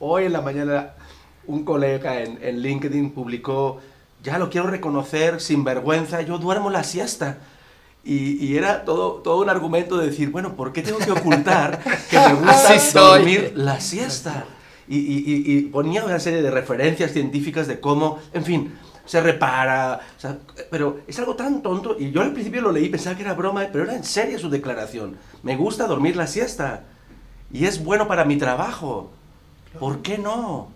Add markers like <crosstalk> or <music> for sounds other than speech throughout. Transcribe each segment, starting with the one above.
Hoy en la mañana un colega en, en LinkedIn publicó, ya lo quiero reconocer sin vergüenza, yo duermo la siesta. Y, y, era todo, todo un argumento de decir, bueno, ¿por qué tengo que ocultar que me gusta dormir la siesta? Y, y- y- y ponía una serie de referencias científicas de cómo, en fin, se repara, o sea, pero es algo tan tonto. Y yo al principio lo leí, pensaba que era broma, pero era en serio su declaración. Me gusta dormir la siesta. Y es bueno para mi trabajo. ¿Por qué no?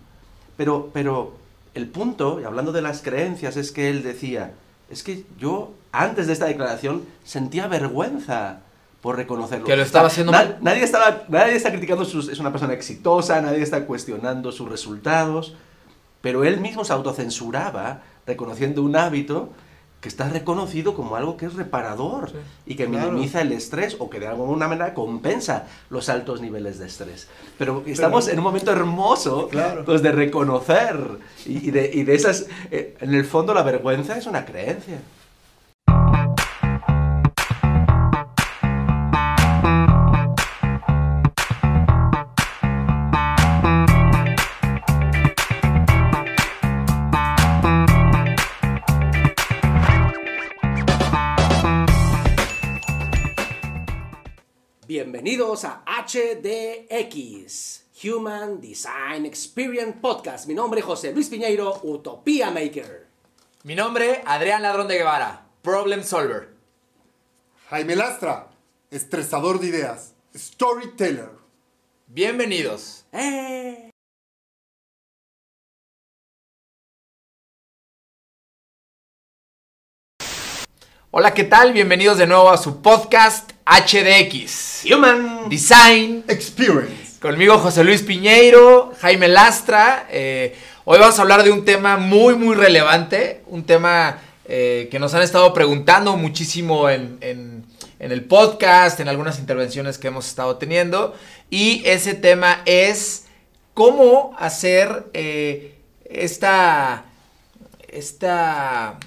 Pero, pero el punto, y hablando de las creencias, es que él decía, es que yo antes de esta declaración sentía vergüenza por reconocerlo. Que lo estaba haciendo mal. Nadie, estaba, nadie está criticando, sus, es una persona exitosa, nadie está cuestionando sus resultados, pero él mismo se autocensuraba reconociendo un hábito que está reconocido como algo que es reparador Sí, y que claro. minimiza el estrés o que de alguna manera compensa los altos niveles de estrés. Pero estamos en un momento hermoso Claro. pues, de reconocer y, y de, y de esas... eh, en el fondo la vergüenza es una creencia. Bienvenidos a HDX, Human Design Experience Podcast. Mi nombre es José Luis Piñeiro, Utopía Maker. Mi nombre, Adrián Ladrón de Guevara, Problem Solver. Jaime Lastra, estresador de ideas, storyteller. Bienvenidos. ¡Eh! Hola, ¿qué tal? Bienvenidos de nuevo a su podcast HDX. Human. Design. Experience. Conmigo José Luis Piñeiro, Jaime Lastra. Eh, hoy vamos a hablar de un tema muy, muy relevante. Un tema eh, que nos han estado preguntando muchísimo en, en- en el podcast, en algunas intervenciones que hemos estado teniendo. Y ese tema es cómo hacer eh, esta... Esta...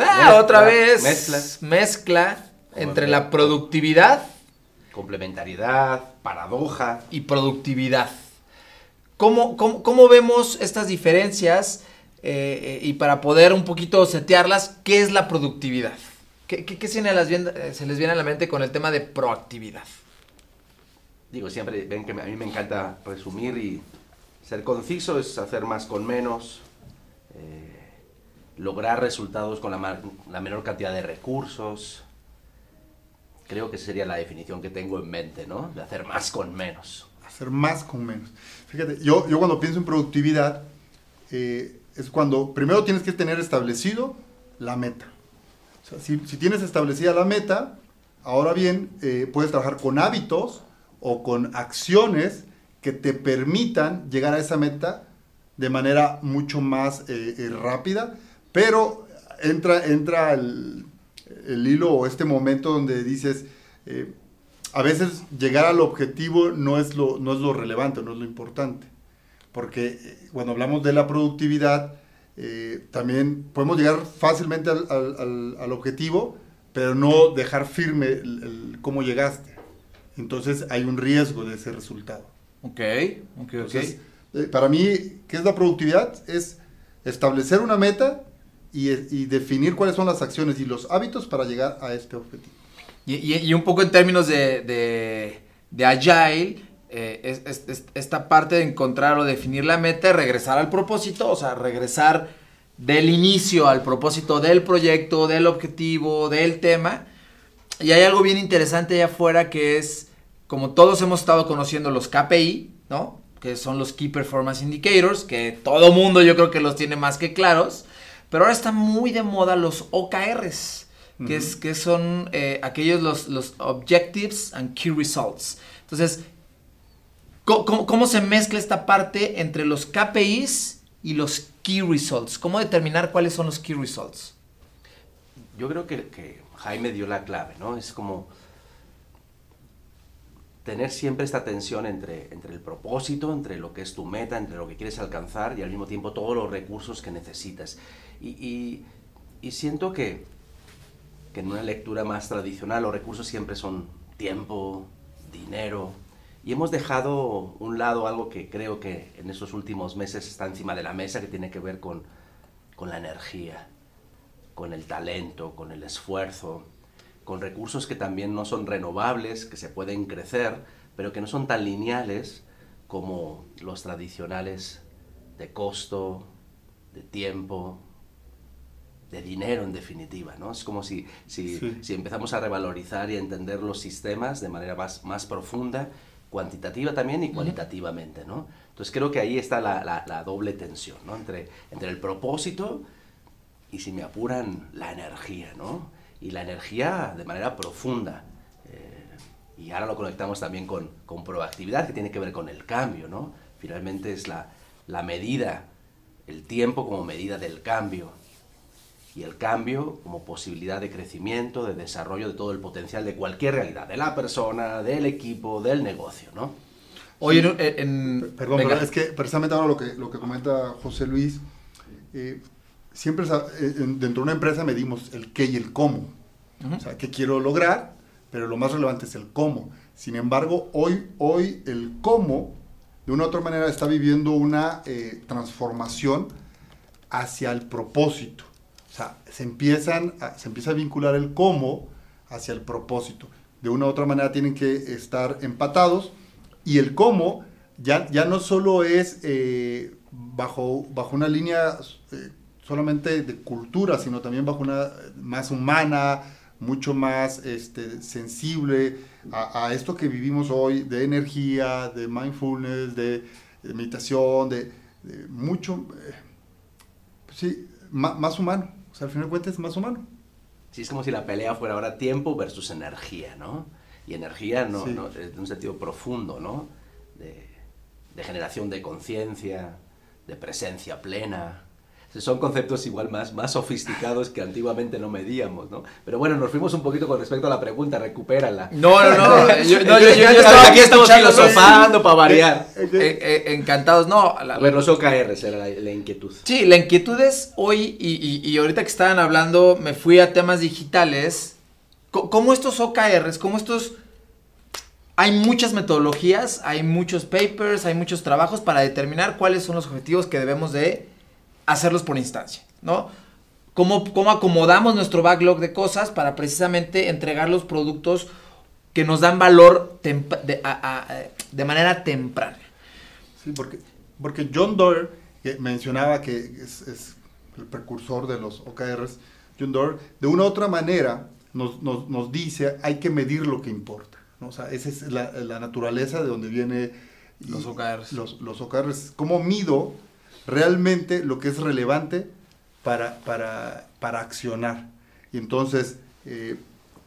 Mezcla, otra vez. mezcla. Mezcla entre la productividad Complementariedad, paradoja. y productividad. ¿Cómo, cómo, cómo vemos estas diferencias? eh, eh, y para poder un poquito setearlas, ¿qué es la productividad? ¿Qué, qué- qué se, les viene, eh, se les viene a la mente con el tema de proactividad? Digo, siempre ven que a mí me encanta resumir y ser conciso es hacer más con menos, eh, lograr resultados con la, la menor cantidad de recursos. Creo que sería la definición que tengo en mente, ¿no? De hacer más con menos. Hacer más con menos. Fíjate, yo, yo cuando pienso en productividad, eh, es cuando primero tienes que tener establecido la meta. Si, si tienes establecida la meta, ahora bien, eh, puedes trabajar con hábitos o con acciones que te permitan llegar a esa meta de manera mucho más eh, rápida, pero entra, entra el, el hilo o este momento donde dices, eh, a veces llegar al objetivo no es lo, no es lo relevante, no es lo importante. Porque eh, cuando hablamos de la productividad, eh, también podemos llegar fácilmente al, al- al- objetivo, pero no dejar firme el- el cómo llegaste. Entonces hay un riesgo de ese resultado. Ok, ok, Entonces, eh, para mí, ¿qué es la productividad? Es establecer una meta y, y definir cuáles son las acciones y los hábitos para llegar a este objetivo. Y, y- y un poco en términos de, de, de agile, eh, es, es- es- esta parte de encontrar o definir la meta, regresar al propósito, o sea, regresar del inicio al propósito del proyecto, del objetivo, del tema. Y hay algo bien interesante allá afuera que es, como todos hemos estado conociendo los KPI, ¿no? Que son los Key Performance Indicators, que todo mundo yo creo que los tiene más que claros. Pero ahora están muy de moda los OKRs, que, es, que son eh, aquellos los, los Objectives and Key Results. Entonces, ¿cómo, cómo, cómo se mezcla esta parte entre los KPIs y los Key Results? ¿Cómo determinar cuáles son los Key Results? Yo creo que, que Jaime dio la clave, ¿no? Es como tener siempre esta tensión entre, entre el propósito, entre lo que es tu meta, entre lo que quieres alcanzar y al mismo tiempo todos los recursos que necesitas. Y, siento que, en una lectura más tradicional los recursos siempre son tiempo, dinero, y hemos dejado un lado algo que creo que en estos últimos meses está encima de la mesa, que tiene que ver con la energía, con el talento, con el esfuerzo, con recursos que también no son renovables, que se pueden crecer, pero que no son tan lineales como los tradicionales de costo, de tiempo, de dinero en definitiva, ¿no? Es como si, si, Sí. si empezamos a revalorizar y a entender los sistemas de manera más, más profunda, cuantitativa también y cualitativamente, ¿no? Entonces creo que ahí está la, la- la doble tensión, ¿no? Entre, entre el propósito y si me apuran, la energía, ¿no? Y la energía de manera profunda. Eh, y ahora lo conectamos también con, con proactividad, que tiene que ver con el cambio, ¿no? Finalmente es la, la medida, el tiempo como medida del cambio. Y el cambio como posibilidad de crecimiento, de desarrollo de todo el potencial de cualquier realidad, de la persona, del equipo, del negocio, ¿no? Oye, en- en- Perdón, venga. pero es que precisamente ahora lo que, lo que comenta José Luis, eh, siempre eh, en- dentro de una empresa medimos el qué y el cómo. O sea, qué quiero lograr, pero lo más relevante es el cómo. Sin embargo, hoy, hoy el cómo, de una u otra manera, está viviendo una eh, transformación hacia el propósito. O sea, se, empiezan a- se empieza a vincular el cómo hacia el propósito. De una u otra manera tienen que estar empatados y el cómo ya, ya no solo es eh, bajo, bajo una línea eh, solamente de cultura, sino también bajo una más humana, mucho más este, sensible a, esto que vivimos hoy de energía, de mindfulness, de, meditación, de, mucho, eh, sí, más humano. O sea, al final de cuentas es más humano. Sí, es como si la pelea fuera ahora tiempo versus energía, ¿no? Y energía no, Sí. no, en un sentido profundo, ¿no? De, de generación de conciencia, de presencia plena. Son conceptos igual más, más sofisticados que antiguamente no medíamos, ¿no? Pero bueno, nos fuimos un poquito con respecto a la pregunta, recupérala. No, no, no. yo, <laughs> no, yo- yo- yo estaba aquí estamos filosofando para variar. Eh, eh, encantados, no. la- A ver, los OKRs era la, la inquietud. Sí, la inquietud es hoy, y, y- y ahorita que estaban hablando, me fui a temas digitales. ¿Cómo estos OKRs, cómo estos... Hay muchas metodologías, hay muchos papers, hay muchos trabajos para determinar cuáles son los objetivos que debemos de hacerlos por instancia, ¿no? Cómo, cómo acomodamos nuestro backlog de cosas para precisamente entregar los productos que nos dan valor de, a- a- de manera temprana. Sí, porque, porque John Doerr que mencionaba que es, es el precursor de los OKRs, John Doerr, de una u otra manera nos, nos, nos dice hay que medir lo que importa. ¿no? O sea, esa es la, la naturaleza de donde viene y- Los OKRs. Los, los OKRs. ¿Cómo mido realmente lo que es relevante para, para, para accionar? Y entonces, eh,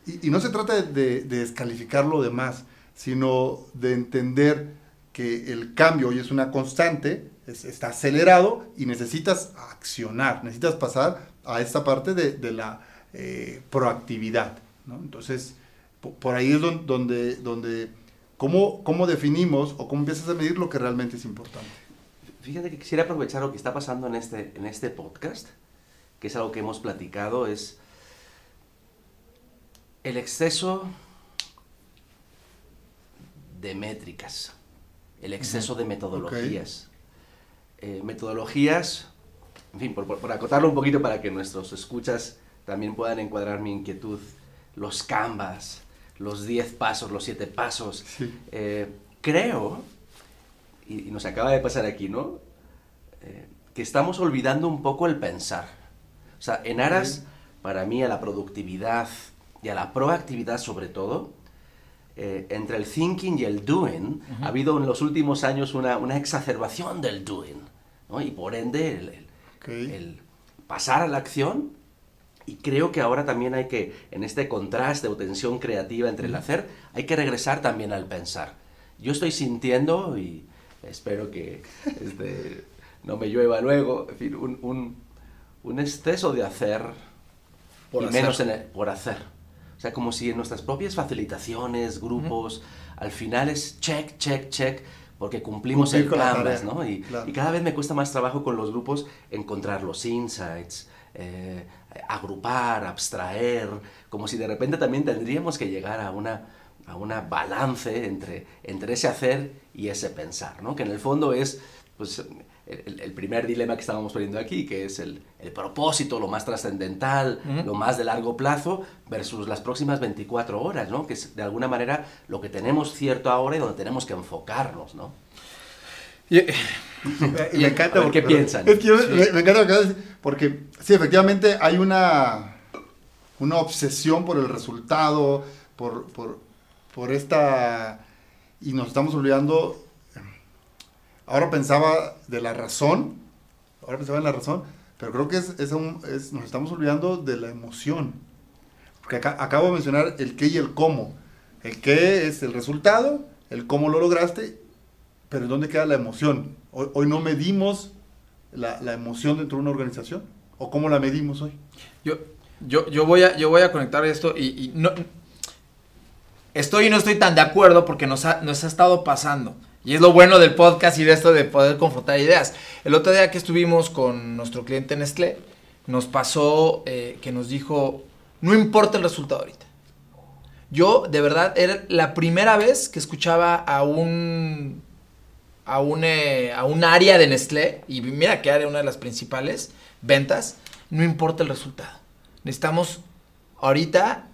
y, no se trata de, de descalificar lo demás, sino de entender que el cambio hoy es una constante, es- está acelerado y necesitas accionar, necesitas pasar a esta parte de, de la eh, proactividad. Entonces, po- por ahí es don- donde, donde ¿cómo, cómo definimos o cómo empiezas a medir lo que realmente es importante. Fíjate que quisiera aprovechar lo que está pasando en este, en este podcast, que es algo que hemos platicado, es el exceso de métricas, el exceso de metodologías. Eh, metodologías, en fin, por, por- por acotarlo un poquito para que nuestros escuchas también puedan encuadrar mi inquietud, los canvas, los 10 pasos, los 7 pasos. Sí. Eh, creo, y, y nos acaba de pasar aquí, ¿no? Eh, que estamos olvidando un poco el pensar. O sea, en aras, para mí, a la productividad y a la proactividad sobre todo, eh, entre el thinking y el doing, ha habido en los últimos años una, una exacerbación del doing, ¿no? Y por ende, el, el- Ok. el pasar a la acción. Y creo que ahora también hay que, en este contraste o tensión creativa entre el hacer, hay que regresar también al pensar. Yo estoy sintiendo, y espero que este, no me llueva luego, en fin, un, un- un exceso de hacer Por y hacer. menos en el- por hacer. O sea, como si en nuestras propias facilitaciones, grupos, al final es check, check, check, porque cumplimos Cumplir el canvas, ¿no? Y, claro. y cada vez me cuesta más trabajo con los grupos encontrar los insights, eh, agrupar, abstraer, como si de repente también tendríamos que llegar a una, a una balance entre, entre ese hacer y ese pensar, ¿no? Que en el fondo es, pues, el, el primer dilema que estábamos poniendo aquí, que es el, el propósito, lo más trascendental, lo más de largo plazo, versus las próximas 24 horas, ¿no? Que es de alguna manera lo que tenemos cierto ahora y donde tenemos que enfocarnos, ¿no? Y- <laughs> Y me encanta ver, ¿qué porque- piensan? Es que yo- me, me encanta porque sí, efectivamente hay una, una obsesión por el resultado, por, por, por esta... Y nos estamos olvidando... Ahora pensaba de la razón, ahora pensaba en la razón, pero creo que es, es es- nos estamos olvidando de la emoción. Porque acabo de mencionar el qué y el cómo. El qué es el resultado, el cómo lo lograste pero ¿dónde queda la emoción? Hoy, no medimos la, emoción dentro de una organización. ¿O cómo la medimos hoy? Yo, yo, yo, voy a, yo voy a conectar esto y, estoy y no estoy tan de acuerdo porque nos ha, nos ha estado pasando. Y es lo bueno del podcast y de esto de poder confrontar ideas. El otro día que estuvimos con nuestro cliente Nestlé, nos pasó eh, que nos dijo, no importa el resultado ahorita. Yo, de verdad, era la primera vez que escuchaba a un, a un, eh, a un área de Nestlé, y mira que era una de las principales ventas, no importa el resultado. Necesitamos ahorita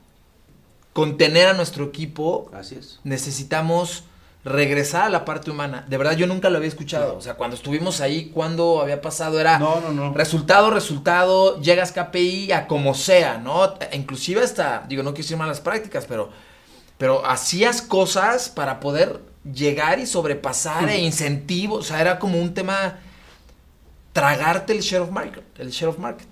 contener a nuestro equipo, Así es. necesitamos regresar a la parte humana. De verdad, yo nunca lo había escuchado. O sea, cuando estuvimos ahí, cuando había pasado, era No, no, no. resultado, resultado, llegas KPI a como sea, ¿no? Inclusive hasta, digo, no quiero decir malas prácticas, pero, pero hacías cosas para poder llegar y sobrepasar e incentivos. O sea, era como un tema tragarte el share of market, el share of market.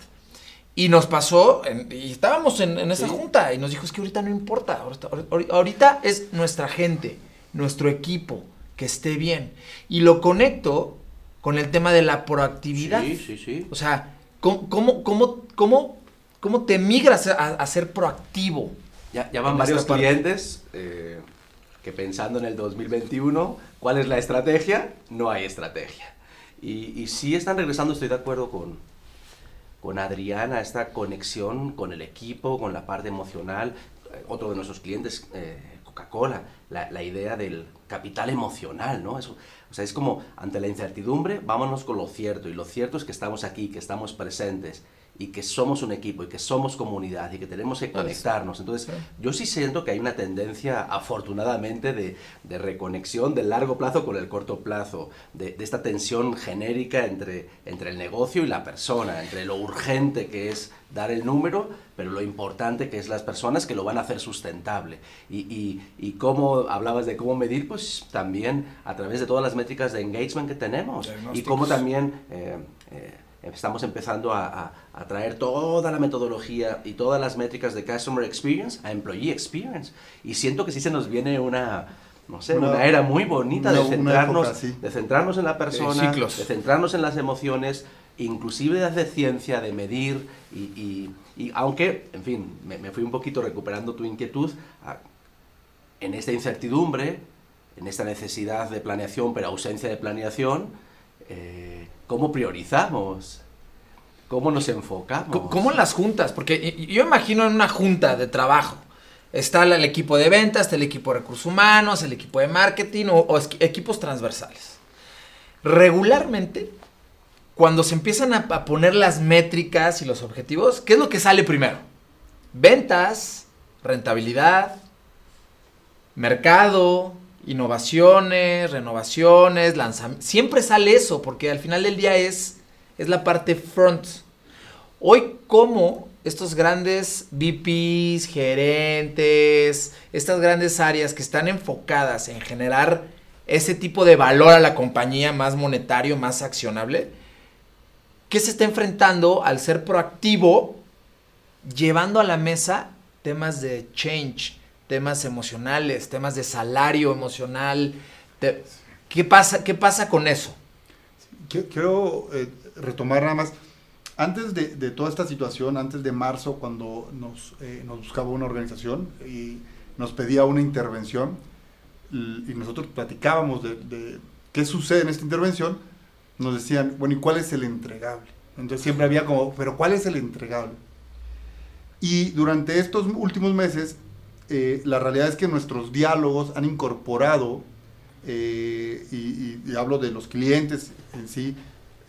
Y nos pasó, en- y estábamos en, en esa Sí. junta, y nos dijo, es que ahorita no importa, ahorita, ahorita- es nuestra gente, nuestro equipo, que esté bien. Y lo conecto con el tema de la proactividad. Sí, sí, sí. O sea, ¿cómo, cómo, cómo, cómo, cómo te migras a, a ser proactivo? Ya, ya van varios clientes eh, que pensando en el 2021, ¿cuál es la estrategia? No hay estrategia. Y, y sí están regresando, estoy de acuerdo con, con Adriana, esta conexión con el equipo, con la parte emocional. Eh, otro de nuestros clientes, eh, Coca-Cola, la, la idea del capital emocional, ¿no? Eso, o sea, es como ante la incertidumbre, vámonos con lo cierto. Y lo cierto es que estamos aquí, que estamos presentes y que somos un equipo y que somos comunidad y que tenemos que conectarnos. Entonces, yo sí siento que hay una tendencia, afortunadamente, de, de reconexión del largo plazo con el corto plazo, de, de esta tensión genérica entre, entre el negocio y la persona, entre lo urgente que es dar el número, pero lo importante que es las personas que lo van a hacer sustentable. Y, y, y cómo hablabas de cómo medir, pues también a través de todas las métricas de engagement que tenemos. Y cómo también... eh, eh, Estamos empezando a, a- a traer toda la metodología y todas las métricas de Customer Experience a Employee Experience. Y siento que sí se nos viene una, no sé, una, Una- era muy bonita una- de, centrarnos, época, sí. de centrarnos en la persona, ciclos. de centrarnos en las emociones, inclusive de hacer ciencia, de medir. Y, y- y aunque, en fin, me, me fui un poquito recuperando tu inquietud, a- en esta incertidumbre, en esta necesidad de planeación, pero ausencia de planeación, eh, ¿cómo priorizamos? ¿Cómo nos enfocamos? Co- ¿Cómo las juntas? Porque yo imagino en una junta de trabajo. Está el equipo de ventas, está el equipo de recursos humanos, el equipo de marketing o, equipos transversales. Regularmente, cuando se empiezan a poner las métricas y los objetivos, ¿qué es lo que sale primero? Ventas, rentabilidad, mercado, innovaciones, renovaciones, lanzamientos. Siempre sale eso, porque al final del día es, es la parte front. Hoy, ¿cómo estos grandes VPs, gerentes, estas grandes áreas que están enfocadas en generar ese tipo de valor a la compañía más monetario, más accionable, ¿qué se está enfrentando al ser proactivo, llevando a la mesa temas de change, temas emocionales, temas de salario emocional? te- ¿qué, pasa, ¿Qué pasa con eso? Qui- Quiero eh, retomar nada más. Antes de, de toda esta situación, antes de marzo, cuando nos, eh, nos buscaba una organización y nos pedía una intervención, y nosotros platicábamos de, de qué sucede en esta intervención, nos decían, bueno, ¿y cuál es el entregable? Entonces siempre había como, pero ¿cuál es el entregable? Y durante estos últimos meses eh, la realidad es que nuestros diálogos han incorporado, eh, y, y- y hablo de los clientes en sí,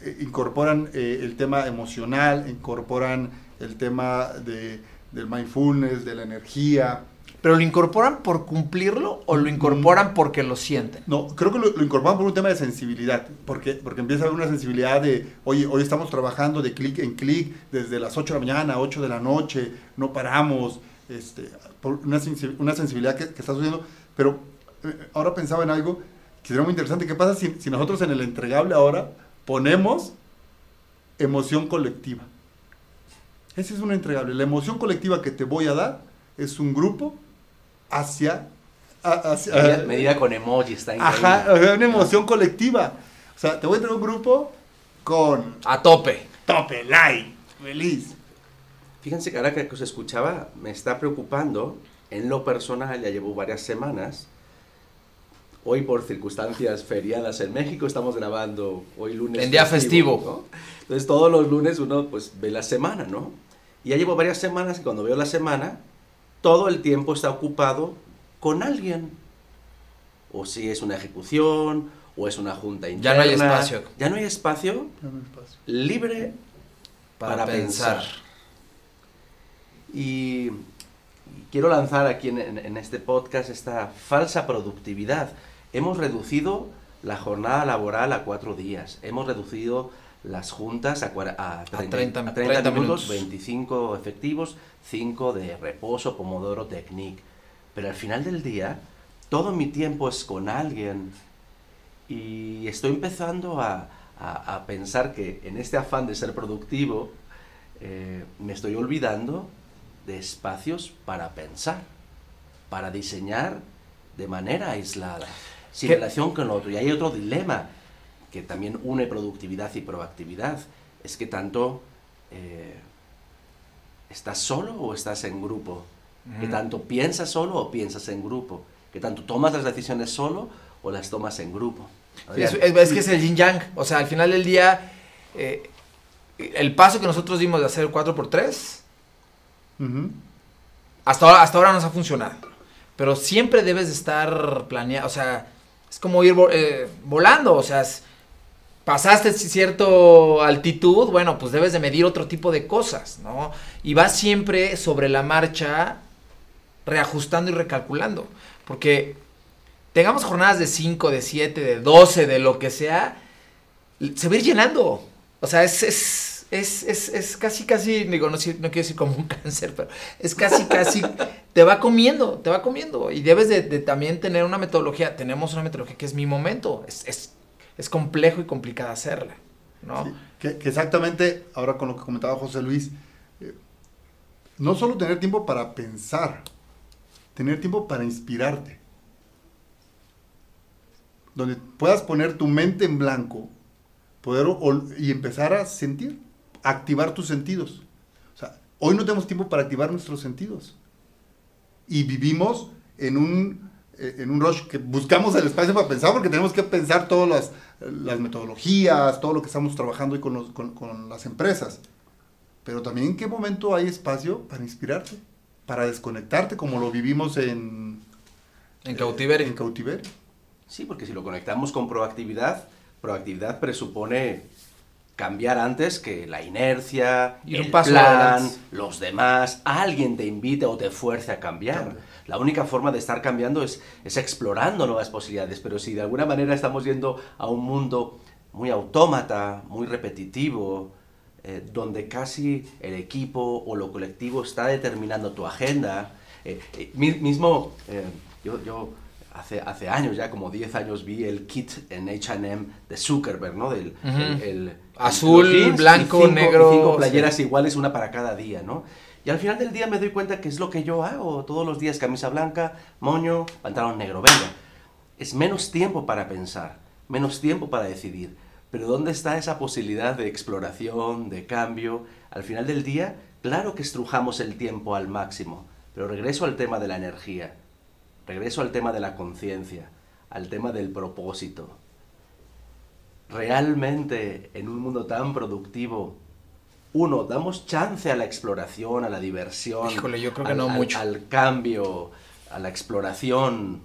eh, incorporan el tema emocional, incorporan el tema de, del mindfulness, de la energía. ¿Pero lo incorporan por cumplirlo o lo incorporan porque lo sienten? No, creo que lo, lo incorporan por un tema de sensibilidad, porque, porque empieza a haber una sensibilidad de, oye, hoy estamos trabajando de clic en clic desde las 8 de la mañana, 8 de la noche, no paramos, este, por una, sensi- una sensibilidad que, que está sucediendo, pero eh, ahora pensaba en algo que sería muy interesante, ¿qué pasa si, si nosotros en el entregable ahora ponemos emoción colectiva? Ese es un entregable, la emoción colectiva que te voy a dar es un grupo hacia... Medida, medida con emoji, está increíble. Ajá, una emoción colectiva. O sea, te voy a entregar un grupo con A tope. tope, like, feliz. Fíjense que ahora que os escuchaba, me está preocupando, en lo personal, ya llevo varias semanas. Hoy, por circunstancias feriadas en México, estamos grabando hoy lunes. En día festivo. ¿no? Entonces, todos los lunes uno pues ve la semana, ¿no? Y ya llevo varias semanas y cuando veo la semana, todo el tiempo está ocupado con alguien. O si es una ejecución, o es una junta Ya interna. no hay espacio. Ya no hay espacio libre Para, para, pensar. pensar. Y, quiero lanzar aquí en, en- este podcast esta falsa productividad. Hemos reducido la jornada laboral a cuatro días. Hemos reducido las juntas a, a 30, 30 a 30 30 minutos, minutos. 25 efectivos, 5 de reposo, Pomodoro Technique. Pero al final del día, todo mi tiempo es con alguien y estoy empezando a, a- a pensar que en este afán de ser productivo, eh, me estoy olvidando de espacios para pensar, para diseñar de manera aislada, sin ¿Qué? relación con lo otro. Y hay otro dilema que también une productividad y proactividad, es que tanto eh, estás solo o estás en grupo, que Ujú. tanto piensas solo o piensas en grupo, que tanto tomas las decisiones solo o las tomas en grupo. Es- es que es el yin yang. O sea, al final del día, eh, el paso que nosotros dimos de hacer 4x3, Hasta ahora, hasta ahora ha funcionado. Pero siempre debes de estar planeado. O sea, es como ir eh, volando. O sea, pasaste cierta altitud, bueno, pues debes de medir otro tipo de cosas, ¿no? Y vas siempre sobre la marcha reajustando y recalculando. Porque tengamos jornadas de 5, de 7, de 12, de lo que sea, se va a ir llenando. O sea, es, es, es, es casi, casi, digo, no, no quiero decir como un <laughs> cáncer, pero es casi, casi, te va comiendo, te va comiendo. Y debes de, también tener una metodología. Tenemos una metodología que es mi momento. Es, es, es complejo y complicada hacerla, ¿no? Que, exactamente, ahora con lo que comentaba José Luis, eh, no solo tener tiempo para pensar, tener tiempo para inspirarte. Donde puedas poner tu mente en blanco poder y empezar a sentir, activar tus sentidos. O sea, hoy no tenemos tiempo para activar nuestros sentidos. Y vivimos en un, eh, en un rush que buscamos el espacio para pensar porque tenemos que pensar todas las, las metodologías, todo lo que estamos trabajando hoy con, los- con- con las empresas. Pero también en qué momento hay espacio para inspirarte, para desconectarte como lo vivimos en, En cautiverio. en cautiverio. Sí, porque si lo conectamos con proactividad, proactividad presupone cambiar antes que la inercia, el un paso plan, los demás, alguien te invite o te fuerce a cambiar. Claro. La única forma de estar cambiando es, es explorando nuevas posibilidades, pero si de alguna manera estamos yendo a un mundo muy autómata, muy repetitivo, eh, donde casi el equipo o lo colectivo está determinando tu agenda, eh, eh, mi- mismo, yo, yo hace, hace años, ya como 10 años, vi el kit en H&M de Zuckerberg, ¿no? Del, Ujú. el- el- Azul, y blanco, cinco- y negro, cinco sí. playeras iguales, una para cada día, ¿no? Y al final del día me doy cuenta que es lo que yo hago todos los días, camisa blanca, moño, pantalón negro, venga. Es menos tiempo para pensar, menos tiempo para decidir. Pero ¿dónde está esa posibilidad de exploración, de cambio? Al final del día, claro que estrujamos el tiempo al máximo, pero regreso al tema de la energía, regreso al tema de la conciencia, al tema del propósito. Realmente, en un mundo tan productivo, uno, damos chance a la exploración, a la diversión, Híjole, yo creo que al, no al- mucho. al cambio. a la exploración.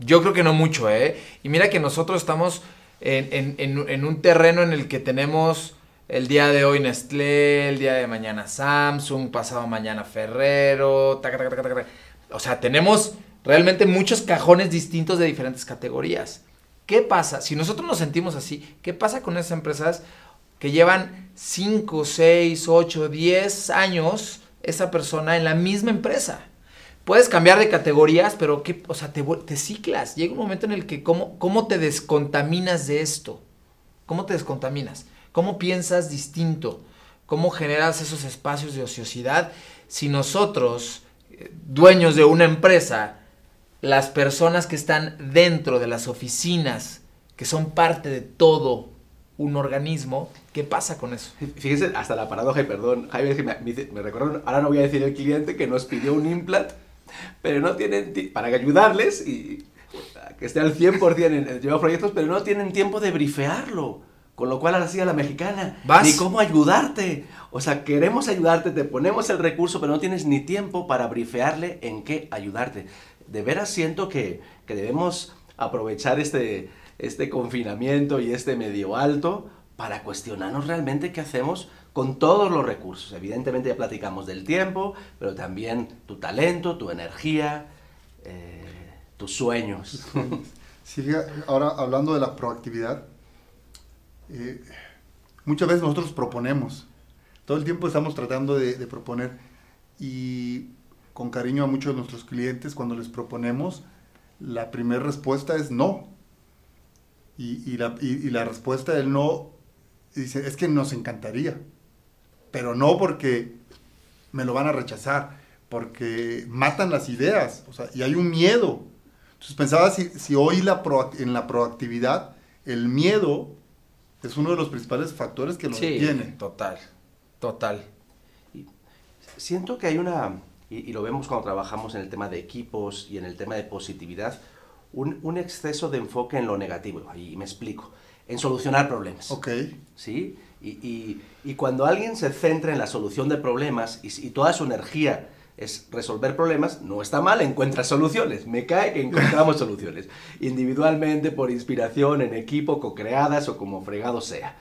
Yo creo que no mucho, ¿eh? Y mira que nosotros estamos en, en- en- en un terreno en el que tenemos el día de hoy Nestlé, el día de mañana Samsung, pasado mañana Ferrero, taca, taca, taca, taca, taca. o sea, tenemos realmente muchos cajones distintos de diferentes categorías. ¿Qué pasa? Si nosotros nos sentimos así, ¿qué pasa con esas empresas que llevan 5, 6, 8, 10 años esa persona en la misma empresa? Puedes cambiar de categorías, pero ¿qué? O sea, te, ciclas. Llega un momento en el que ¿cómo, ¿cómo te descontaminas de esto? ¿Cómo te descontaminas? ¿Cómo piensas distinto? ¿Cómo generas esos espacios de ociosidad? Si nosotros, eh, dueños de una empresa, las personas que están dentro de las oficinas, que son parte de todo un organismo, ¿qué pasa con eso? Fíjense, hasta la paradoja, y perdón, Jaime, me, me, ahora no voy a decir el cliente que nos pidió un implant, pero no tienen, ti- para ayudarles y que esté al 100% en el llevar proyectos, pero no tienen tiempo de brifearlo. Con lo cual ahora sí a la mexicana, ¿Vas? ni cómo ayudarte. O sea, queremos ayudarte, te ponemos el recurso, pero no tienes ni tiempo para brifearle en qué ayudarte. De veras siento que, que debemos aprovechar este, este confinamiento y este medio alto para cuestionarnos realmente qué hacemos con todos los recursos. Evidentemente ya platicamos del tiempo, pero también tu talento, tu energía, eh, tus sueños. <laughs> Sí, ahora hablando de la proactividad, eh, muchas veces nosotros proponemos, todo el tiempo estamos tratando de, de proponer y con cariño a muchos de nuestros clientes cuando les proponemos, la primera respuesta es no. Y, y la, y- y la respuesta del no dice, es que nos encantaría, pero no porque me lo van a rechazar, porque matan las ideas, o sea, y hay un miedo. Entonces pensaba si, si hoy la en la proactividad el miedo es uno de los principales factores que lo detiene. total, total. Siento que hay una, y, y lo vemos cuando trabajamos en el tema de equipos y en el tema de positividad, un, un exceso de enfoque en lo negativo. Y me explico. En solucionar problemas. Ok, ¿sí? Y, y- y cuando alguien se centra en la solución de problemas y, toda su energía es resolver problemas, no está mal, encuentra soluciones. Me cae que encontramos <laughs> soluciones. Individualmente, por inspiración, en equipo, co-creadas o como fregado sea.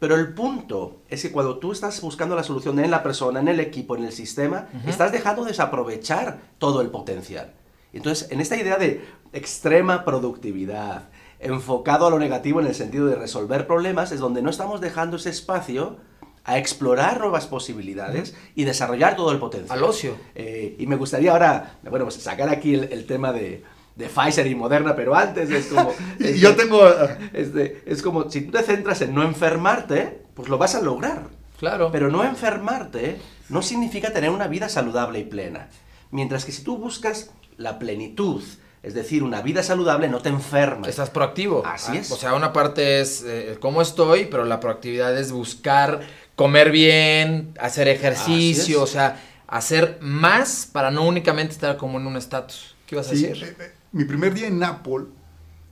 Pero el punto es que cuando tú estás buscando la solución en la persona, en el equipo, en el sistema, estás dejando desaprovechar todo el potencial. Entonces, en esta idea de extrema productividad, enfocado a lo negativo en el sentido de resolver problemas, es donde no estamos dejando ese espacio a explorar nuevas posibilidades y desarrollar todo el potencial. Al ocio. Eh, y me gustaría ahora, bueno, pues sacar aquí el, el tema de, de Pfizer y Moderna, pero antes es como... <laughs> Y yo tengo... ah, Este, es como, si tú te centras en no enfermarte, pues lo vas a lograr. Claro. Pero no enfermarte no significa tener una vida saludable y plena. Mientras que si tú buscas la plenitud, es decir, una vida saludable, no te enfermas. Estás proactivo. Así Ah, es. O sea, una parte es eh, cómo estoy, pero la proactividad es buscar comer bien, hacer ejercicio, o sea, hacer más para no únicamente estar como en un estatus. ¿Qué ibas a Sí, decir? eh, eh, mi primer día en Apple,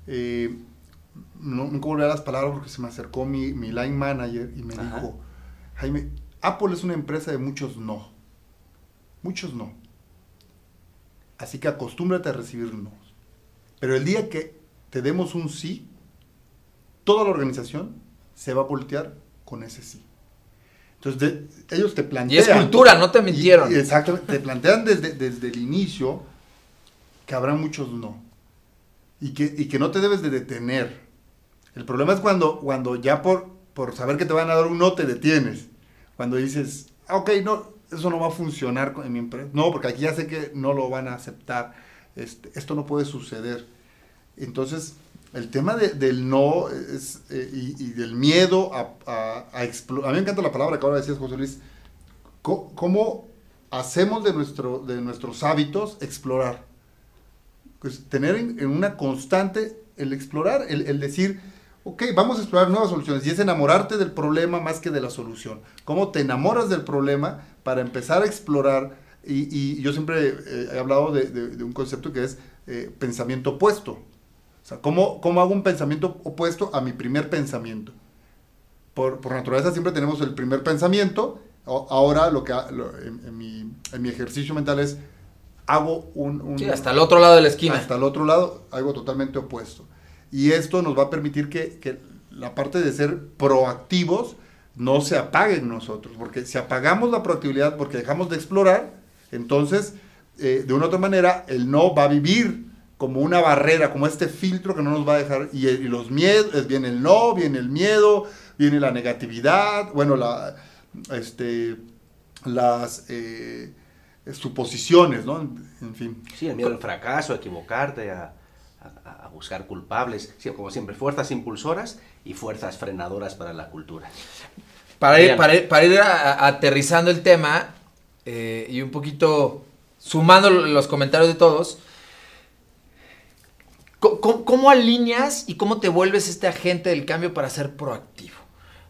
eh, no, nunca volví a las palabras porque se me acercó mi, mi line manager y me Ajá. dijo, Jaime, Apple es una empresa de muchos no. Muchos no. Así que acostúmbrate a recibir no. Pero el día que te demos un sí, toda la organización se va a voltear con ese sí. Entonces, de- ellos te plantean... Y es cultura, no te mintieron. Y exactamente, te plantean desde, desde el inicio que habrá muchos no. Y que, y que no te debes de detener. El problema es cuando, cuando ya por, por saber que te van a dar un no te detienes. Cuando dices, "Ah, ok, no, eso no va a funcionar en mi empresa. No, porque aquí ya sé que no lo van a aceptar. Este, esto no puede suceder. Entonces, el tema de- del no es, eh, y, del miedo a, a, a explo- A mí me encanta la palabra que ahora decías, José Luis. ¿Cómo hacemos de, nuestro, de nuestros hábitos explorar? Pues tener en, una constante el explorar, el, decir, ok, vamos a explorar nuevas soluciones. Y es enamorarte del problema más que de la solución. ¿Cómo te enamoras del problema para empezar a explorar? Y, yo siempre eh, he hablado de, un concepto que es eh, pensamiento opuesto. O sea, ¿cómo, ¿cómo hago un pensamiento opuesto a mi primer pensamiento? Por, por naturaleza siempre tenemos el primer pensamiento. O- Ahora lo que en mi ejercicio mental es hago un... un- Sí, hasta el otro lado de la esquina. hasta el otro lado, algo totalmente opuesto. Y esto nos va a permitir que, que la parte de ser proactivos no se apague en nosotros, porque si apagamos la proactividad porque dejamos de explorar, entonces, eh, de una u otra manera, el no va a vivir como una barrera, como este filtro que no nos va a dejar, y, y los miedos, viene el no, viene el miedo, viene la negatividad, bueno, la, este, las eh, suposiciones, ¿no? En fin. Sí, el miedo al fracaso, a equivocarte, a, a- a buscar culpables. Sí, como siempre, fuerzas impulsoras y fuerzas frenadoras para la cultura. Para ir, para ir, para ir a- a- aterrizando el tema eh, y un poquito sumando los comentarios de todos, ¿cómo, cómo- cómo alineas y cómo te vuelves este agente del cambio para ser proactivo?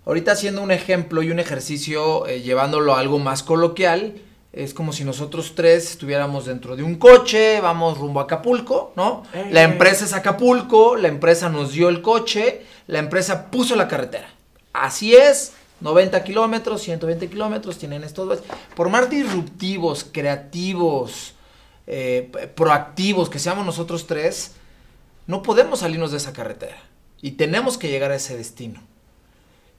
Ahorita haciendo un ejemplo y un ejercicio eh, llevándolo a algo más coloquial, es como si nosotros tres estuviéramos dentro de un coche, vamos rumbo a Acapulco, ¿no? Eh. La empresa es Acapulco, la empresa nos dio el coche, la empresa puso la carretera. Así es, 90 kilómetros, 120 kilómetros, tienen estos... Por más disruptivos, creativos, eh, proactivos que seamos nosotros tres, no podemos salirnos de esa carretera. Y tenemos que llegar a ese destino.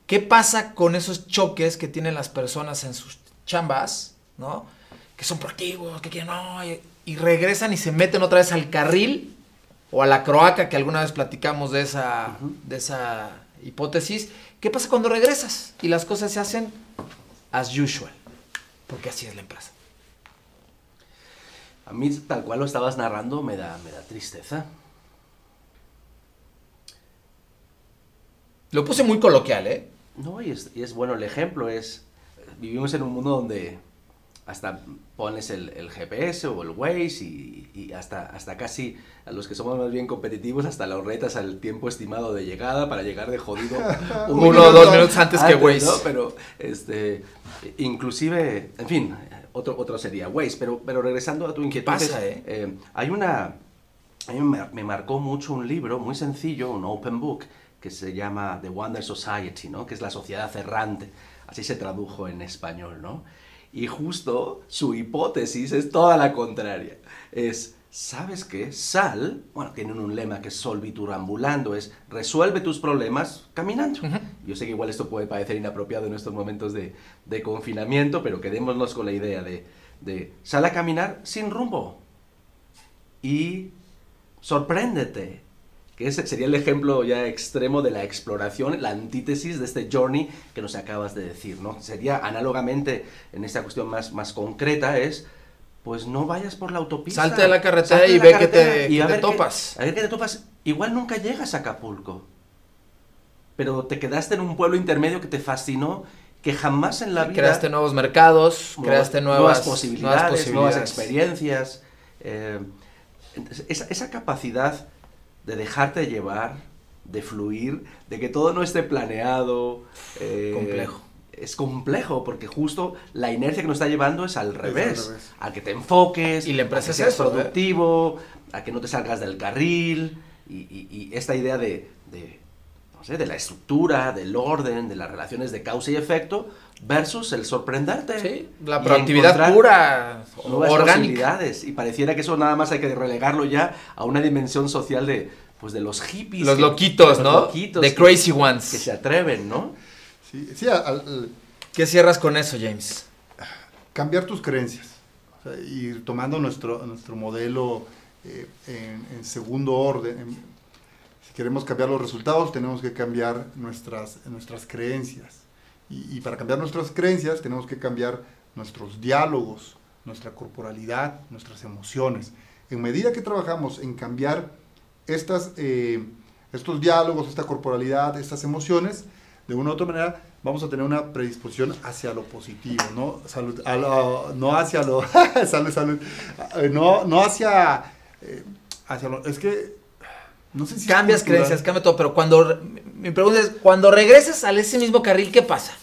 ¿Qué pasa con esos choques que tienen las personas en sus chambas, ¿no? Que son proactivos, que quieren, no, y, y regresan y se meten otra vez al carril o a la croaca que alguna vez platicamos de esa, de esa hipótesis. ¿Qué pasa cuando regresas y las cosas se hacen as usual? Porque así es la empresa. A mí, tal cual lo estabas narrando, me da, me da tristeza. Lo puse muy coloquial, ¿eh? No, y es, y es bueno el ejemplo, es... Vivimos en un mundo donde hasta pones el, el GPS o el Waze y, y hasta, hasta casi a los que somos más bien competitivos, hasta los retas al tiempo estimado de llegada para llegar de jodido <laughs> un Uno o dos minutos antes que Waze. ¿no? Pero, este, inclusive, en fin, otro, otro sería Waze, pero, pero regresando a tu inquietud, pasa, eh? eh, hay una... A mí me, me marcó mucho un libro muy sencillo, un open book, que se llama The Wonder Society, ¿no? que es la sociedad errante, así se tradujo en español, ¿no? Y justo su hipótesis es toda la contraria. Es, ¿sabes qué? Sal, bueno, tienen un lema que es solviturambulando, es resuelve tus problemas caminando. Yo sé que igual esto puede parecer inapropiado en estos momentos de, de confinamiento, pero quedémonos con la idea de, de sal a caminar sin rumbo y sorpréndete. Que ese sería el ejemplo ya extremo de la exploración, la antítesis de este journey que nos acabas de decir, ¿no? Sería análogamente, en esta cuestión más, más concreta, es, pues no vayas por la autopista. Salte de la carretera y la ve que te- y que a te ver topas. a ver qué te topas. Igual nunca llegas a Acapulco, pero te quedaste en un pueblo intermedio que te fascinó, que jamás en la vida... Creaste nuevos mercados, nuevas- creaste nuevas, posibilidades, nuevas experiencias. eh, esa capacidad de dejarte llevar, de fluir, de que todo no esté planeado. eh, Complejo. Es complejo porque justo la inercia que nos está llevando es al revés. revés. A que te enfoques, Y la empresa a que es seas ¿eh? productivo, a que no te salgas del carril. Y, y- y esta idea de, de, no sé, de la estructura, del orden, de las relaciones de causa y efecto, versus el sorprenderte. Sí, la y proactividad pura, nuevas orgánica. posibilidades. Y pareciera que eso nada más hay que relegarlo ya a una dimensión social de, pues de los hippies. Los que- loquitos, los ¿no? loquitos The que- crazy ones. Que se atreven, ¿no? Sí, sí, al- al- ¿Qué cierras con eso, James? cambiar tus creencias. O sea, ir tomando nuestro, nuestro modelo eh, en, en segundo orden. En- si queremos cambiar los resultados, tenemos que cambiar nuestras, nuestras creencias. Y, para cambiar nuestras creencias, tenemos que cambiar nuestros diálogos, nuestra corporalidad, nuestras emociones. En medida que trabajamos en cambiar estas, eh, estos diálogos, esta corporalidad, estas emociones, de una u otra manera vamos a tener una predisposición hacia lo positivo, ¿no? Salud, a lo- no hacia lo... <laughs> salud, salud. Eh, No, no hacia... eh, hacia lo, es que... No sé si Cambias creencias, cambia todo, pero cuando, mi pregunta es, cuando regresas a ese mismo carril, ¿qué pasa?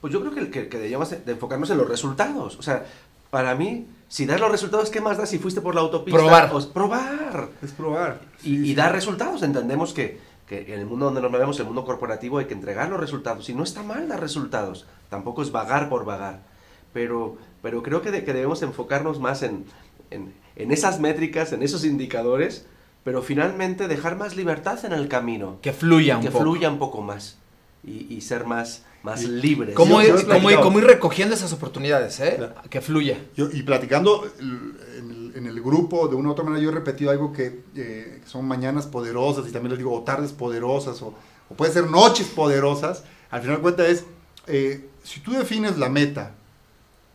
Pues yo creo que, que, que deberíamos de enfocarnos en los resultados. O sea, para mí, si das los resultados, ¿qué más da si fuiste por la autopista? Probar. Pues probar. Es probar. Y, Sí, y sí. dar resultados. Entendemos que, que en el mundo donde nos movemos, el mundo corporativo, hay que entregar los resultados. Y no está mal dar resultados. Tampoco es vagar por vagar. Pero, pero creo que, de- que debemos enfocarnos más en, en, en esas métricas, en esos indicadores, pero finalmente dejar más libertad en el camino. Que fluya un que poco. fluya un poco más y, y ser más, más Y- libres. ¿Cómo, Yo- ir, yo cómo ir- cómo ir recogiendo esas oportunidades, eh? Claro. Que fluya. Yo- y platicando en el, en el grupo, de una u otra manera, yo he repetido algo que eh, son mañanas poderosas y también les digo, o tardes poderosas, o, o puede ser noches poderosas. Al final de cuentas es, eh, si tú defines la meta,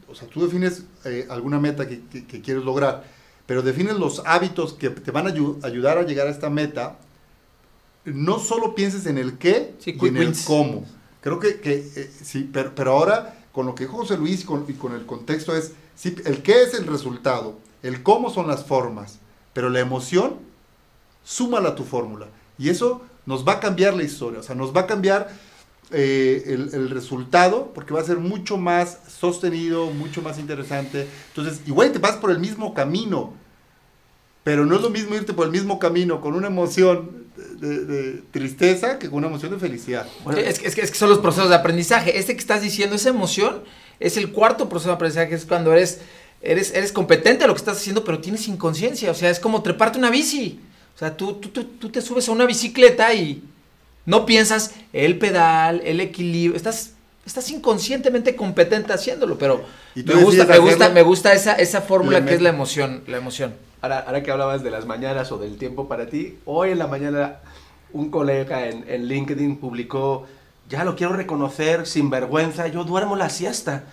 o sea, tú defines eh, alguna meta que, que- que quieres lograr, pero defines los hábitos que te van a ayu- ayudar a llegar a esta meta, no solo pienses en el qué Sí, y en el cómo. Creo que, que, eh, sí, pero, pero ahora con lo que dijo José Luis y con, y con el contexto es, sí, el qué es el resultado, el cómo son las formas, pero la emoción, súmala a tu fórmula. Y eso nos va a cambiar la historia, o sea, nos va a cambiar eh, el, el resultado, porque va a ser mucho más sostenido, mucho más interesante. Entonces, igual te vas por el mismo camino, pero no es lo mismo irte por el mismo camino con una emoción de, de tristeza que con una emoción de felicidad. Bueno, es, que, es que- es que son los procesos de aprendizaje. Este que estás diciendo, esa emoción, es el cuarto proceso de aprendizaje, es cuando eres, eres, eres competente a lo que estás haciendo, pero tienes inconsciencia. O sea, es como treparte una bici. O sea, tú, tú, tú, tú te subes a una bicicleta y no piensas el pedal, el equilibrio. Estás, estás inconscientemente competente haciéndolo, pero Y me gusta, me gusta, hacerlo. me gusta esa, esa fórmula que es la emoción, la emoción. Ahora, ahora que hablabas de las mañanas o del tiempo para ti, hoy en la mañana un colega en, en LinkedIn publicó, ya lo quiero reconocer sin vergüenza, yo duermo la siesta.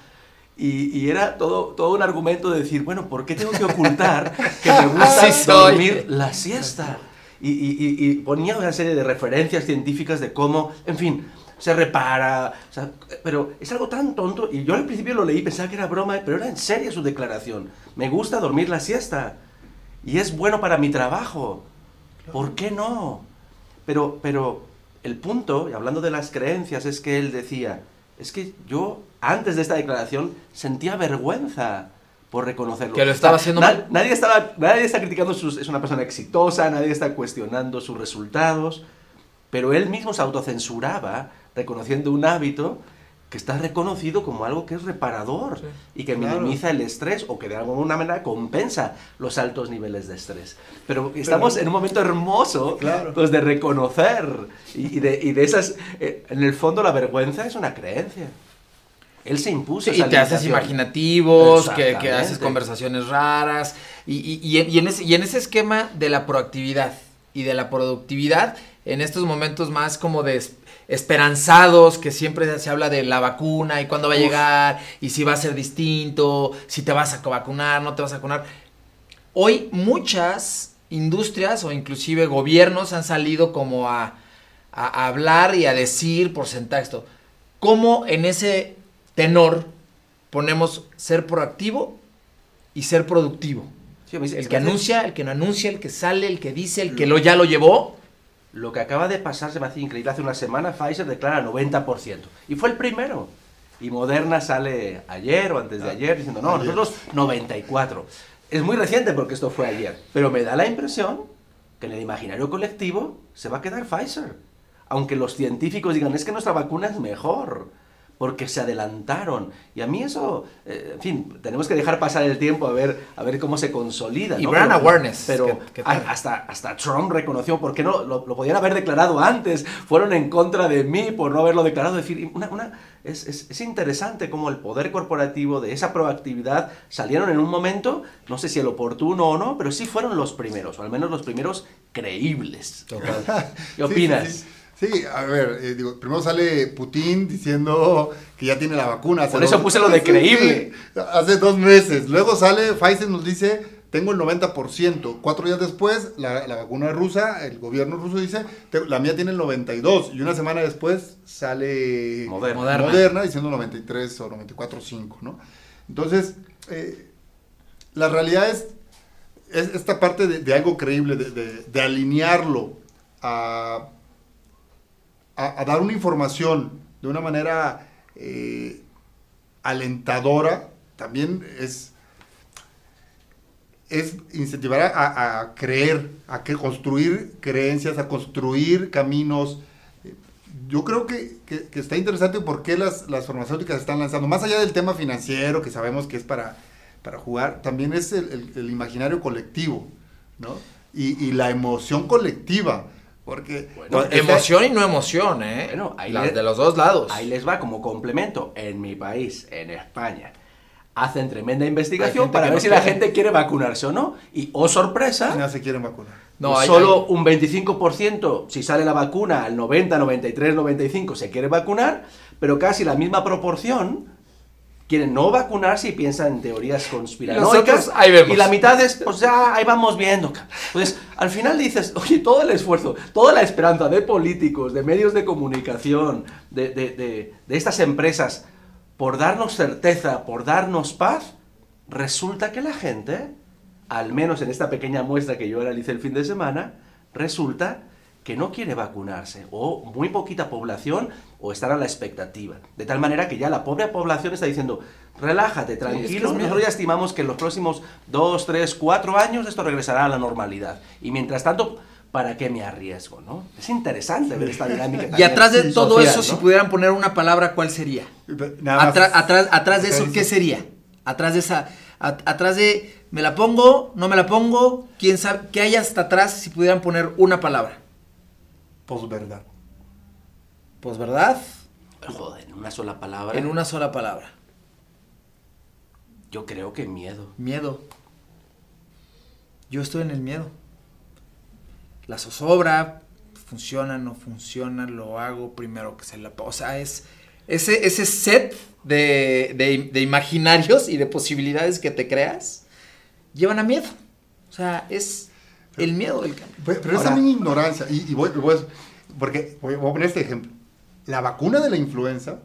Y, y era todo, todo un argumento de decir, bueno, ¿por qué tengo que ocultar que me <laughs> gusta dormir la siesta? Y, y- y- ponía una serie de referencias científicas de cómo, en fin, se repara, o sea, pero es algo tan tonto, y yo al principio lo leí, pensaba que era broma, pero era en serio su declaración. Me gusta dormir la siesta y es bueno para mi trabajo. ¿Por qué no? Pero, pero el punto, y hablando de las creencias, es que él decía, es que yo antes de esta declaración sentía vergüenza por reconocerlo. Que lo estaba haciendo na- mal. Nadie, estaba, nadie está criticando, sus, es una persona exitosa, nadie está cuestionando sus resultados, pero él mismo se autocensuraba reconociendo un hábito que está reconocido como algo que es reparador Sí. y que Claro. minimiza el estrés o que de alguna manera compensa los altos niveles de estrés. Pero estamos en un momento hermoso Claro. pues, de reconocer y, y de, y de esas... eh, en el fondo la vergüenza es una creencia. Él se impuso Sí, y te haces imaginativos, que, que haces conversaciones raras. Y, y- y en, y en ese, y en ese esquema de la proactividad y de la productividad, en estos momentos más como de es- esperanzados, que siempre se habla de la vacuna y cuándo va a Uf. llegar, y si va a ser distinto, si te vas a vacunar, no te vas a vacunar. Hoy muchas industrias o inclusive gobiernos han salido como a, a hablar y a decir porcentajes. todo. ¿Cómo en ese tenor ponemos ser proactivo y ser productivo? Sí, El que anuncia, el que no anuncia, el que sale, el que dice, el que lo ya lo llevó. Lo que acaba de pasar se me hace increíble. Hace una semana Pfizer declara 90%. Y fue el primero. Y Moderna sale ayer o antes de Ah, ayer diciendo, no, ayer. nosotros 94. Es muy reciente porque esto fue ayer. Pero me da la impresión que en el imaginario colectivo se va a quedar Pfizer. Aunque los científicos digan, es que nuestra vacuna es mejor. Porque se adelantaron. Y a mí eso, eh, en fin, tenemos que dejar pasar el tiempo a ver, a ver cómo se consolida. Y ¿no? brand Pero- awareness, Pero hasta, hasta Trump reconoció, ¿por qué no? Lo, lo podían haber declarado antes, fueron en contra de mí por no haberlo declarado. Es decir, una, una- es, es- es interesante cómo el poder corporativo de esa proactividad salieron en un momento, no sé si el oportuno o no, pero sí fueron los primeros, o al menos los primeros creíbles. ¿Qué <laughs> Sí, opinas? Sí, sí. Sí, a ver, eh, digo, primero sale Putin diciendo que ya tiene la vacuna. Por eso puse lo de creíble. Sí, hace dos meses. Luego sale, Pfizer nos dice, tengo el 90%. Cuatro días después, la, la vacuna rusa, el gobierno ruso dice, "Te- la mía tiene el 92%. Y una semana después sale Moderna. Moderna. Moderna diciendo 93 o 94.5, ¿no? Entonces, eh, la realidad es, es esta parte de, de algo creíble, de, de- de alinearlo a, a- a dar una información de una manera eh, alentadora, también es, es incentivar a, creer, a que construir creencias, a construir caminos. Yo creo que, que- está interesante por qué las, las farmacéuticas están lanzando, más allá del tema financiero, que sabemos que es para, para jugar, también es el, el- el imaginario colectivo, ¿no? Y, y la emoción colectiva, porque... Bueno, emoción y no emoción, ¿eh? Bueno, ahí Las le- de los dos lados. Ahí les va como complemento. En mi país, en España, hacen tremenda investigación para ver no si la gente quiere vacunarse o no. Y, oh sorpresa, Ya se quieren vacunar. No, hay- solo hay- un 25%, si sale la vacuna, al 90, 93, 95 se quiere vacunar, pero casi la misma proporción quieren no vacunarse y piensan en teorías conspiranoicas. Ahí vemos. Y la mitad es, pues ya, ahí vamos viendo. Entonces, al final dices, oye, todo el esfuerzo, toda la esperanza de políticos, de medios de comunicación, de, de- de- de estas empresas, por darnos certeza, por darnos paz, resulta que la gente, al menos en esta pequeña muestra que yo analicé el fin de semana, resulta que no quiere vacunarse, o muy poquita población, o estar a la expectativa. De tal manera que ya la pobre población está diciendo, relájate, es tranquilo, que es nosotros ya estimamos que en los próximos dos, tres, cuatro años esto regresará a la normalidad. Y mientras tanto, ¿para qué me arriesgo? ¿no? Es interesante ver esta dinámica. Y atrás de todo social, eso, ¿no? si pudieran poner una palabra, ¿cuál sería? Atra- atrás, atrás de eso, ¿qué sí. sería? Atrás de esa, at- atrás de, ¿me la pongo? ¿No me la pongo? ¿Quién sabe? ¿Qué hay hasta atrás si pudieran poner una palabra? Posverdad. Pues, ¿verdad? Joder, en una sola palabra. En una sola palabra. Yo creo que miedo. Miedo. Yo estoy en el miedo. La zozobra, funciona, no funciona, lo hago primero que se la... O sea, es ese, ese set de, de- de imaginarios y de posibilidades que te creas, llevan a miedo. O sea, es el miedo del cambio. Pero, pero es también ignorancia. Y, y voy, voy a- porque voy, voy a poner este ejemplo. La vacuna de la influenza,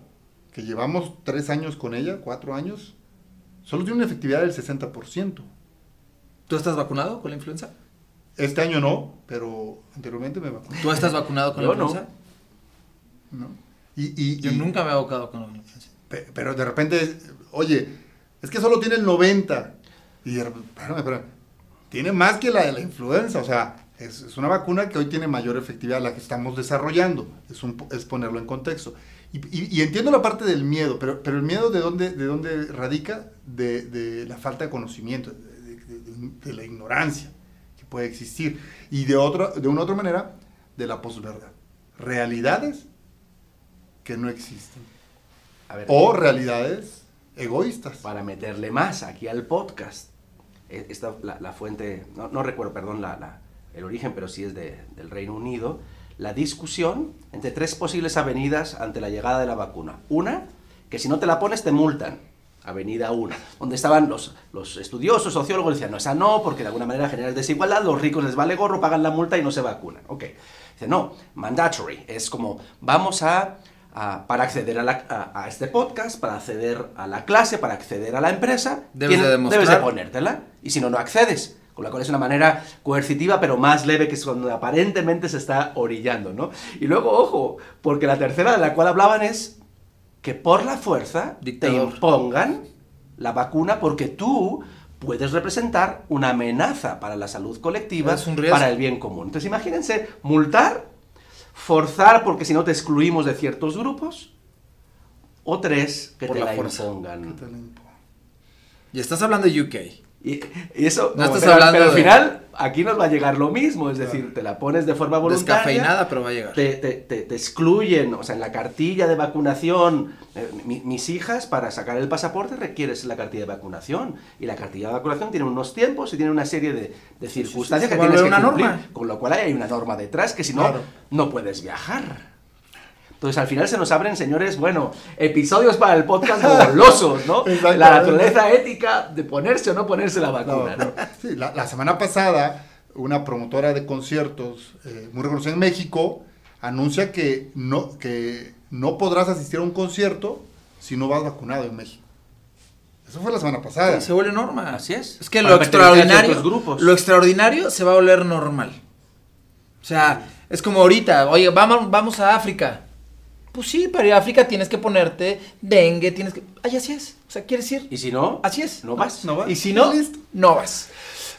que llevamos tres años con ella, cuatro años, solo tiene una efectividad del 60%. ¿Tú estás vacunado con la influenza? Este año no, pero anteriormente me vacuné. ¿Tú estás vacunado con la influenza? ¿no? Y, y- Yo y- nunca me he vacunado con la influenza. pe- Pero de repente, oye, es que solo tiene el 90. Y de repente, espérame, espérame, tiene más que la de la influenza. O sea, es, es una vacuna que hoy tiene mayor efectividad, la que estamos desarrollando. Es, un, po- es ponerlo en contexto. Y, y- y entiendo la parte del miedo, pero, pero el miedo de dónde, de dónde radica? De, de la falta de conocimiento, de, de- de- de la ignorancia que puede existir. Y de, otra, de una otra manera, de la posverdad. Realidades que no existen. A ver, O realidades egoístas. para meterle más aquí al podcast. Eh, Esta, la, la fuente, no, no recuerdo, perdón, la, la- el origen, pero sí es de- del Reino Unido. La discusión entre tres posibles avenidas ante la llegada de la vacuna. Una, que si no te la pones te multan. Avenida 1, donde estaban los, los estudiosos, sociólogos, decían, no, esa no, porque de alguna manera genera desigualdad, los ricos les vale gorro, pagan la multa y no se vacunan. Ok. Dice, no, mandatory, es como, vamos a, a- para acceder a, la- a- a este podcast, para acceder a la clase, para acceder a la empresa, Debes tienes- de demostrar. debes de ponértela, y si no, no accedes. Con la cual es una manera coercitiva, pero más leve que es cuando aparentemente se está orillando, ¿no? Y luego, ojo, porque la tercera de la cual hablaban es que por la fuerza Dictador. te impongan la vacuna porque tú puedes representar una amenaza para la salud colectiva, para el bien común. Entonces imagínense, multar, forzar porque si no te excluimos de ciertos grupos, o tres, que Por te la la, impongan. Y estás hablando de UK. Y, y eso, No estás pero, hablando pero al de- final aquí nos va a llegar lo mismo, es decir, te la pones de forma voluntaria. Descafeinada, pero va a llegar. Te, te- te- te excluyen, o sea, en la cartilla de vacunación, eh, mi- mis hijas para sacar el pasaporte requieres la cartilla de vacunación y la cartilla de vacunación tiene unos tiempos y tiene una serie de, de circunstancias se que va a tienes que una cumplir, norma. con lo cual hay una norma detrás que si no, Claro. no puedes viajar. Entonces al final se nos abren, señores, bueno, episodios para el podcast golosos, ¿no? <laughs> La naturaleza ética de ponerse o no ponerse la vacuna. ¿no? sí, la, la semana pasada, una promotora de conciertos eh, muy reconocida en México anuncia que no, que no podrás asistir a un concierto si no vas vacunado en México. Eso fue la semana pasada. Se vuelve norma. Así es. Es que Para lo extraordinario, grupos. lo extraordinario se va a volver normal. O sea, es como ahorita, oye, vamos, vamos a África. Pues sí, para ir a África tienes que ponerte dengue, tienes que... Ay, así es. O sea, ¿quieres ir? Y si no, Así es. no vas. no vas. Y si no, no vas.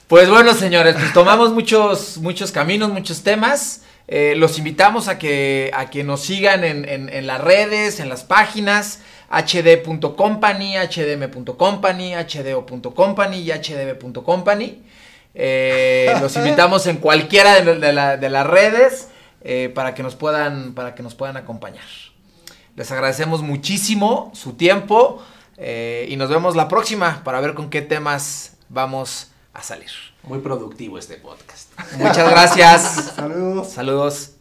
Pues bueno, señores, pues tomamos muchos, muchos caminos, muchos temas. Eh, los invitamos a que, a que nos sigan en, en- en las redes, en las páginas hd.company, hdm.company, hdo.company y hdb.company. Eh, los invitamos en cualquiera de, de la- de las redes eh, para, que nos puedan, para que nos puedan acompañar. Les agradecemos muchísimo su tiempo eh, y nos vemos la próxima para ver con qué temas vamos a salir. Muy productivo este podcast. Muchas gracias. <laughs> Saludos. Saludos.